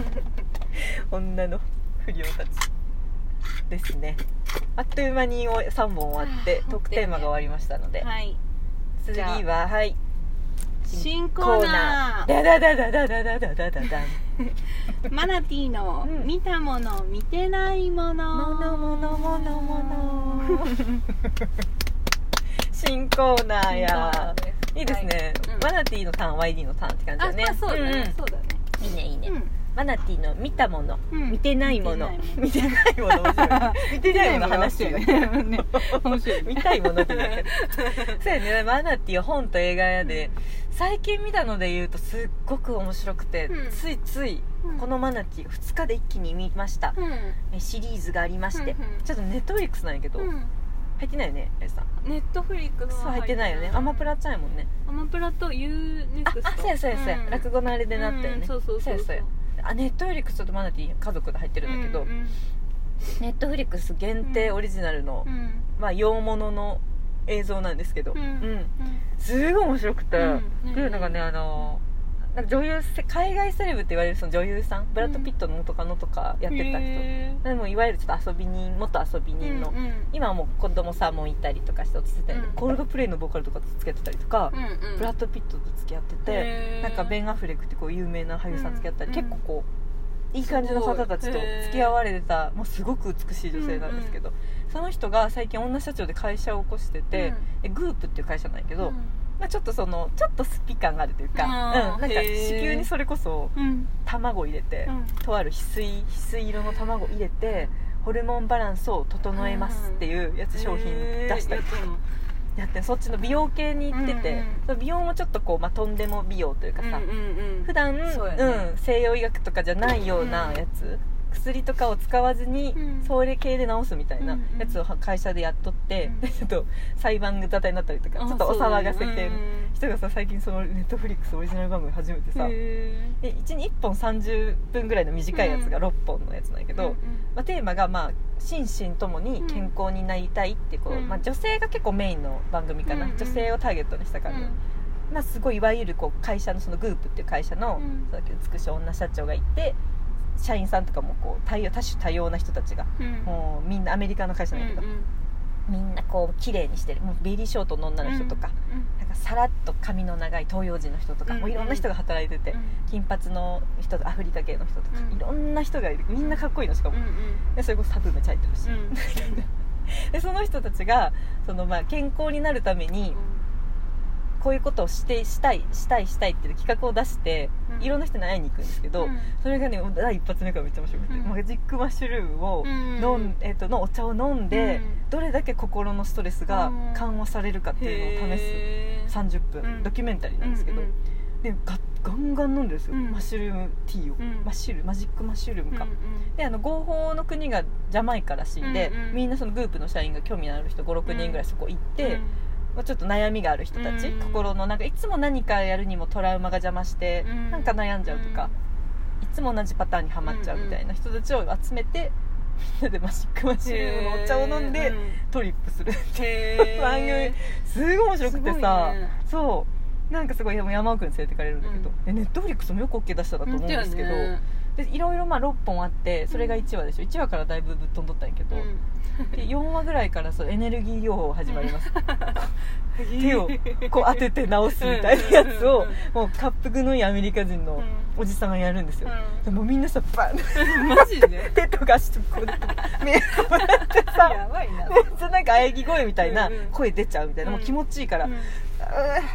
女の不良たちですね。あっという間に3本終わってはあトークテーマが終わりましたので、はい。次ははい。新コーナー。ダダダダダダダダダダダンマナティーのうん見たもの見てないものものものものもの新コーナーやいいですね、はいうんマナティーのターン YD のターンって感じあ、だねまあそうだね、んんそうだねいいねいいね、うんマナティーの見たもの、うん。見てないもの。見見てないもの。面白い見てないもの話してるねね。面白い見たいものって言ってそうやね。マナティーは本と映画屋で。最近見たので言うとすっごく面白くて、うん。ついついうん。このマナティー2日で一気に見ました、うん。えシリーズがありまして、うんうん。ちょっとネットフリックスなんやけど、うん。入ってないよねエさん。ネットフリックスそう入ってないよね。アマプラちゃんやもんね。アマプラと UNEXT ああそうやそうやそうや、ん。落語のあれでなったよね、うん。そうそうそう。そうやそうやあネットフリックスとマナティー家族で入ってるんだけど、うんうん。ネットフリックス限定オリジナルの、うん。まあ洋物の映像なんですけど、うん。うん。すごい面白くて、うん。っていうのがねあのなんか女優せ海外セレブって言われるその女優さんブラッド・ピットの元カノとかやってた人、へー。でもいわゆるちょっと遊び人元遊び人の、うんうん。今はもう子供さんもいたりとかして落ち着いたり、うん。コールドプレイのボーカルとかと付き合ってたりとか、うんうん。ブラッド・ピットと付き合ってて、なんかベン・アフレックってこう有名な俳優さん付き合ったり、うん。結構こういい感じの方たちと付き合われてたもうすごく美しい女性なんですけど、その人が最近女社長で会社を起こしてて、えグープっていう会社なんやけど、うんまあ、ちょっとそのちょっとスピ感があるというか、うん、なんか子宮にそれこそうん。卵入れて、うん。とある翡翠翡翠色の卵入れてホルモンバランスを整えますっていうやつ商品出したりとかやってそっちの美容系に行ってて、うんうん。その美容もちょっとこう、まあ、とんでも美容というかさ、うんうんうん。普段そうやね。うん、西洋医学とかじゃないようなやつ、薬とかを使わずに、うん。それ系で治すみたいなやつを会社でやっとって、うん。でちょっと裁判沙汰になったりとかあちょっとお騒がせ系のそうだね。人がさ最近そのネットフリックスオリジナル番組始めてさうんへで1日1本30分ぐらいの短いやつがうん。6本のやつなんやけど、ーうんうん。まあ、テーマが、まあ、心身ともに健康になりたいってこう、うん。まあ、女性が結構メインの番組かな、女性をターゲットにした感じ、まあ、すごいいわゆるこう会社のそのグープっていう会社の、うん。そうだけど美しい女社長がいて社員さんとかもこう多様多種多様な人たちが、うん。もうみんなアメリカの会社なんやけど、うんうん。みんなこう綺麗にしてるもうベリーショートの女の人とか,、なんかさらっと髪の長い東洋人の人とか、うんもういろんな人が働いてて、うん。金髪の人とアフリカ系の人とか、うん。いろんな人がいる。みんなかっこいいのしかも、うんうんでそれこそタトゥーめっちゃ入ってるし、うん でその人たちがそのまあ健康になるためにこういうことをしてしたいしたいしたいっていう企画を出して、うん。いろんな人に会いに行くんですけど、うん。それがね第一発目からめっちゃ面白くて、うん。マジックマッシュルームをうん。飲ん、えっとのお茶を飲んで、うん。どれだけ心のストレスが緩和されるかっていうのを試す30分、うん。ドキュメンタリーなんですけど、でガガンガン飲んでるんですよ、うん。マッシュルームティーを、うん。マッシュルマジックマッシュルームか、うんうん。であの合法の国がジャマイカらしいんで、うんうん。みんなそのグループの社員が興味のある人56人ぐらいそこ行って、まあ、ちょっと悩みがある人たち、うん。心のなんかいつも何かやるにもトラウマが邪魔して、うん。なんか悩んじゃうとか、いつも同じパターンにはまっちゃうみたいな人たちを集めて、みんなでマジックマッシュルームのお茶を飲んで、うん。トリップするっていう。番組すごい面白くてさ、いね。そう。なんかすごい山奥に連れてかれるんだけど、でネットフリックスもよく OK 出したなと思うんですけど、本当やねでいろいろまあ6本あってそれが1話でしょ。1話からだいぶぶっ飛んどったんやけど、で4話ぐらいからそうエネルギー療法始まります、手をこう当てて直すみたいなやつをもう滑腹のいいアメリカ人のおじさんがやるんですよ、うん。でもみんなさバン マジで？手とか足とかこうやって目をこうやってさやばいな。めっちゃなんか喘ぎ声みたいな声出ちゃうみたいな、もう気持ちいいから、ううんー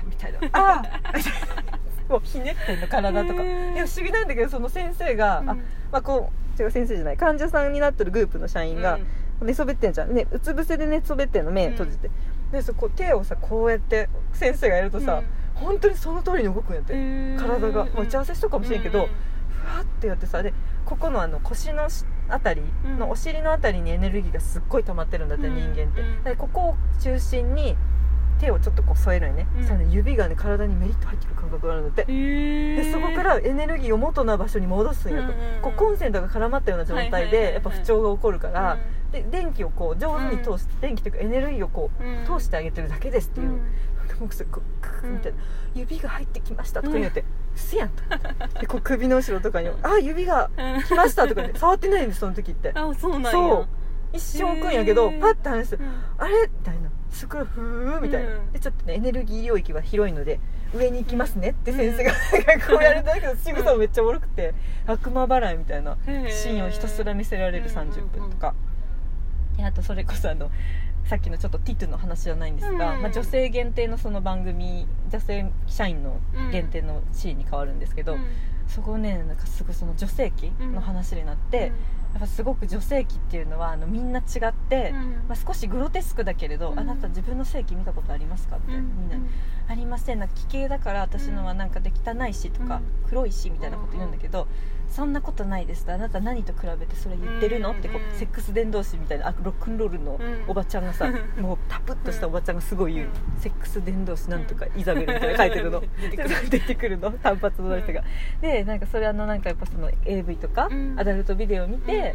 みたいな。あーもうひねってんの体とか。へー。いや不思議なんだけどその先生が、うん。あまあこう違う先生じゃない患者さんになってるグループの社員が寝そべってんじゃん、ね、うつ伏せで寝そべってんの目閉じて、でそこ手をさこうやって先生がやるとさ、本当にその通りに動くんやって、体が、まあ、打ち合わせしとくかもしれんけど、ふわってやってさでここのあの腰のしあたりのうん。お尻のあたりにエネルギーがすっごい溜まってるんだって、うん。人間って、ここを中心に手をちょっとこう添えるよね、うん。そしたらね指がね体にメリット入ってる感覚があるんだって、でそこからエネルギーを元の場所に戻すんやと、うんうんうん。こうコンセントが絡まったような状態でやっぱ不調が起こるから、で電気をこう上手に通して、電気というかエネルギーをこう通してあげてるだけですっていう、もうそれこうクーみたいな「指が入ってきました」とか言うて「うせやん」と。でこう首の後ろとかに「あ指が来ました」とか言って触ってないんですその時って。あそうなんや。そう一瞬置くんやけどパッて話してうん「あれ?」みたいな。すごいふーみたいな、うん。でちょっとねエネルギー領域は広いので上に行きますねって先生がなんかこうやるんだけど仕草もめっちゃおもろくて悪魔払いみたいなシーンをひたすら見せられる30分とか、であとそれこそあのさっきのちょっとティトゥの話じゃないんですが、うん。まあ、女性限定のその番組女性社員の限定のシーンに変わるんですけど、うん。そこねなんかすごいその女性器の話になって、やっぱすごく女性器っていうのはあのみんな違って、うん。まあ、少しグロテスクだけれど、うん。あなた自分の性器見たことありますか？みたいな、みんなに。ありません。なんか奇形だから私のはなんかで汚いしとか、黒いしみたいなこと言うんだけど、そんなことないです。あなた何と比べてそれ言ってるの、うんってこうセックス伝道師みたいなあロックンロールのおばちゃんがさ、う んもうタプッとしたおばちゃんがすごい言う、うん。セックス伝道師なんとかイザベルみたいな書いてるの。出てくる。の？単発の人が、でなんかそれあのなんかやっぱその AV とか、うん。アダルトビデオを見て、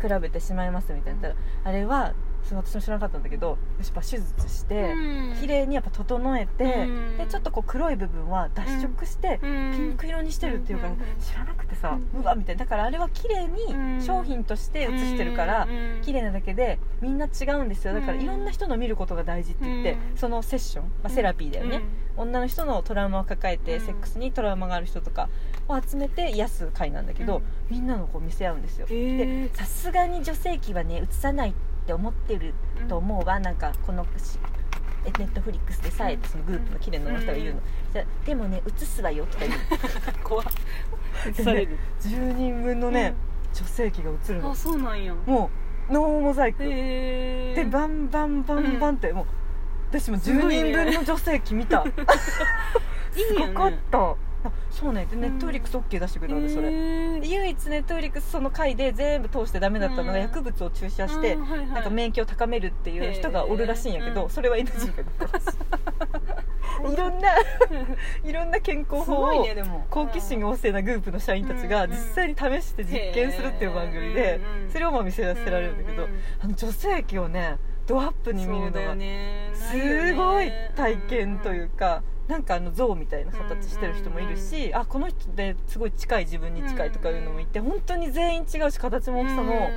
比べてしまいますみたいな。たらあれはそれ私も知らなかったんだけどやっぱ手術して、うん。綺麗にやっぱ整えて、うん。でちょっとこう黒い部分は脱色して、うん。ピンク色にしてるっていうか知らなくてさ、ううんわみたいな。だからあれは綺麗うん。に商品として写してるから、うん綺麗なだけでみんな違うんですよ。だからうん。いろんな人の見ることが大事って言って、うん。そのセッション、まあ、セラピーだよね、女の人のトラウマを抱えて、うん。セックスにトラウマがある人とかを集めて癒す会なんだけど、うん。みんなのこう見せ合うんですよ。でさすがに女性器はね映さないって思ってると思うわ、なんかこのネットフリックスでさえってそのグループの綺麗な女の人が言うの、じゃでもね映すわよとか言う。怖っ。でされる。10人分のね、女性器が映るの。あそうなんや。もうノーモザイク。でバンバンバンバンってもう私も10すごいね人分の女性器見た。い。すごかったあそうね。でネットフリックス OK 出してくれたんでそれ。唯一ネットフリックスその回で全部通してダメだったのがうん。薬物を注射してなんか免疫を高めるっていう人がおるらしいんやけどそれは NG がい いろんな いろんな健康す法を好奇心旺盛なグループの社員たちがうん実際に試して実験するっていう番組でそれをまあ見せらせられるんだけどあの女性器をねドアップに見るのがね。すごい体験というかなんかあの象みたいな形してる人もいるしあこの人ですごい近い自分に近いとかいうのもいて本当に全員違うし形も大きさも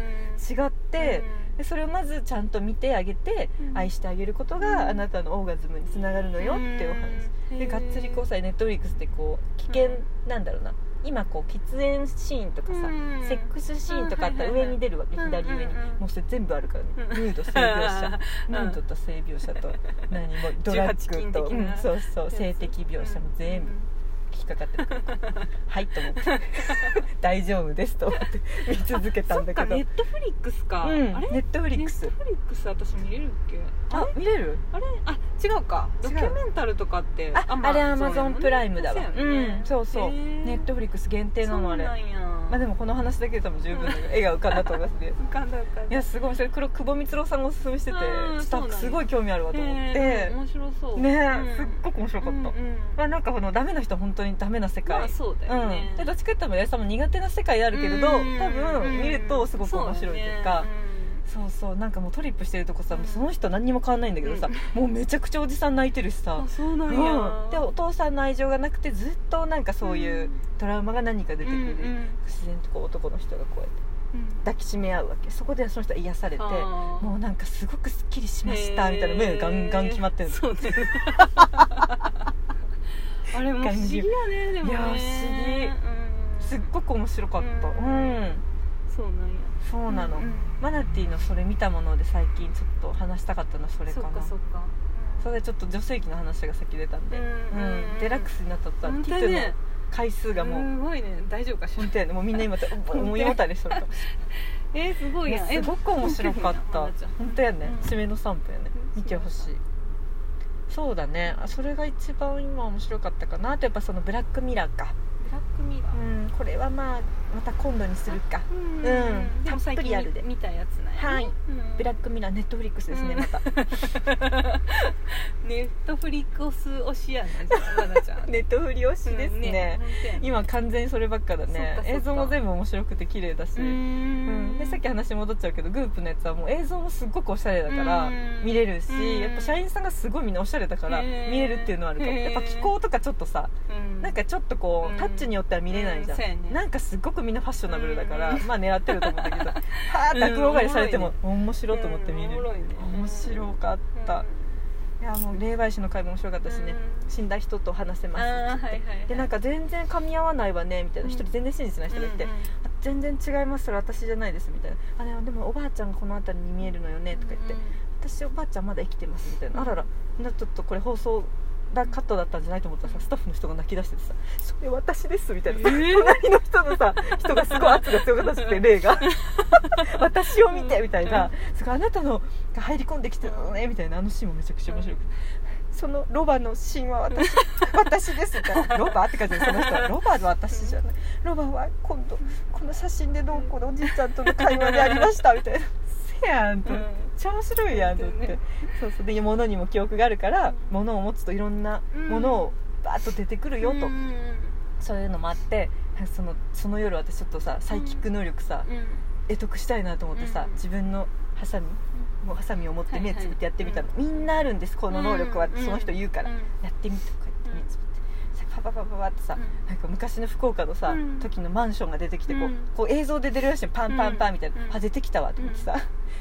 違ってでそれをまずちゃんと見てあげてうん。愛してあげることうん。があなたのオーガズムにつながるのよっていうお話。でがっつりこうさネットフリックスってこう危険なんだろうな今こう喫煙シーンとかさうん。セックスシーンとかあったら上に出るわけうん左上に。もうそれ全部あるからね。うんヌード性描写。うん。ヌードと性描写と何もドラッ18禁グと、うんそうそう性的描写も全部引っかかってるから。はいと思って。大丈夫ですと思って見続けたんだけど。ネットフリックスか、うんあれ？ネットフリックス。ネットフリックス私見れるっけ？あ見れる？あれ？あ違うか。ドキュメンタルとかってああれアマゾンプライムだわ。そうんね。うんそうそう。ネットフリックス限定なのあれまあでもこの話だけで多分十分絵が浮かんだと思いますね。浮かんだ浮かんだ。いやすごい。それ黒久保光郎さんがおすすめしててうんちょっとすごい興味あるわと思っへてー面白そう。ねうん。すっごく面白かった、まあなんかこのダメな人は本当にダメな世界、まあそうだよね。うん、でどっちかっていうと八重さんも苦手な世界であるけれど、うん多分見るとすごく面白いというかそうそうなんかもうトリップしてるとこさ、うん。その人何にも変わんないんだけどさ、もうめちゃくちゃおじさん泣いてるしさ。そうなんうんや。でお父さんの愛情がなくてずっとなんかそういううん。トラウマが何か出てくる、うんうん。自然とこう男の人がこうやって抱きしめ合うわけ。そこでその人は癒されてもうなんかすごくすっきりしましたみたいな。目がガンガン決まってるそうね。あれも不思議やねでもね。いや不思議。うん。すっごく面白かった。ううんそうなの、うんマナティーのそれ見たもので最近ちょっと話したかったのはそれかそなそっか。それでちょっと女性器の話が先出たんで、うんうんデラックスになったとは本ティトの回数がもう、すごいね。大丈夫かしら。本当やね。もうみんな今 思いもたりしてるかもしえーすごいれないやんすごく面白かった。本本当やね、うん。締めの3分やね。見てほしい。そうだね。あそれが一番今面白かったかな。あとやっぱそのブラックミラーか。ブラックミラー。うんこれはまあまた今度にするか。うん。たっぷりあるで。近見たやつなんやね。はい。うん。ブラックミラーネットフリックスですね、うん。また。ネットフリックス推しやなじゃあまだちゃん。ネットフリ推しですうんね,、今完全にそればっかだね。映像も全部面白くて綺麗だし、ううん。ん。でさっき話戻っちゃうけどグープのやつはもう映像もすっごくおしゃれだからうん。見れるしうん。やっぱ社員さんがすごいみんなおしゃれだから見れるっていうのはあるかも。やっぱ気候とかちょっとさうん。なんかちょっとこううん。タッチによっては見れないじゃん、なんかすっごくみんなファッショナブルだから、うんまあ狙ってると思うんだけど はーって悪がりされても面白いと思って見れる。面白かった、いやもう霊媒師の回も面白かったしね、うん。死んだ人と話せますあーはいはいはい。でなんか全然噛み合わないわねみたいなうん一人全然真実な人がいて、全然違いますそれ私じゃないですみたいな。あでもでもおばあちゃんがこの辺りに見えるのよねとか言って、私おばあちゃんまだ生きてますみたいな、うん。あらら。なちょっとこれ放送だカットだったんじゃないと思ったらさスタッフの人が泣き出しててさ「それ私です」みたいな、えー？隣の人のさ人がすごい圧が強かったらしくて 霊が。私を見てみたいな、すごいあなたのが入り込んできてるのねみたいな。あのシーンもめちゃくちゃ面白くて。そのロバのシーンは私私ですみたいな。ロバって感じでその人はロバは私じゃない。ロバは今度この写真でどうこうのおじいちゃんとの会話でありましたみたいなせやんと、うん。めっちゃ面白いやんと思って、ね。そうそう。で物にも記憶があるから、うん物を持つといろんなものをバーッと出てくるよと、うんそういうのもあってそのその夜私ちょっとさサイキック能力さ、うん。得得したいなと思ってさ、うん。自分のハサミもうハサミを持って目つぶってやってみたの、はいみんなあるんですこの能力は、うんその人言うから、うんやってみてこパパパパパってさ、うん。なんか昔の福岡のさ、うん。時のマンションが出てきてこう,、うん。こう映像で出るらしいのパンパンパンみたいな、うん。あ出てきたわと思ってさ、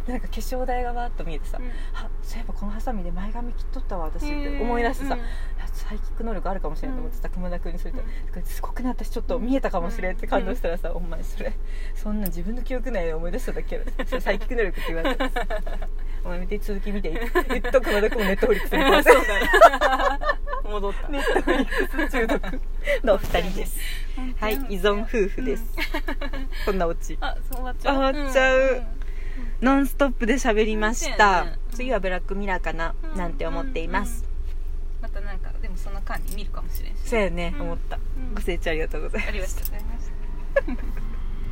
でなんか化粧台がわーっと見えてさ、うん。あそういえばこのハサミで前髪切っとったわ私って思い出してさ、サイキック能力あるかもしれないと思ってさ、熊田君にそれと、うん。すごくね私ちょっと見えたかもしれんって感動したらさ、お前それそんな自分の記憶内で思い出しただけやろ。サイキック能力って言われて お前見て続き見て 言っと熊田君もネットフリックス見 そうだね戻ったネットフリックス中毒のお二人ですはい依存夫婦です、こんなオチ。あそう終わっちゃう。あ終わっちゃう。ノンストップで喋りました、次はブラックミラーかな、うん。なんて思っています、うんまたなんかでもその間に見るかもしれんしそうやね、うん思った。うん。ご清聴ありがとうございます。ありがとうございました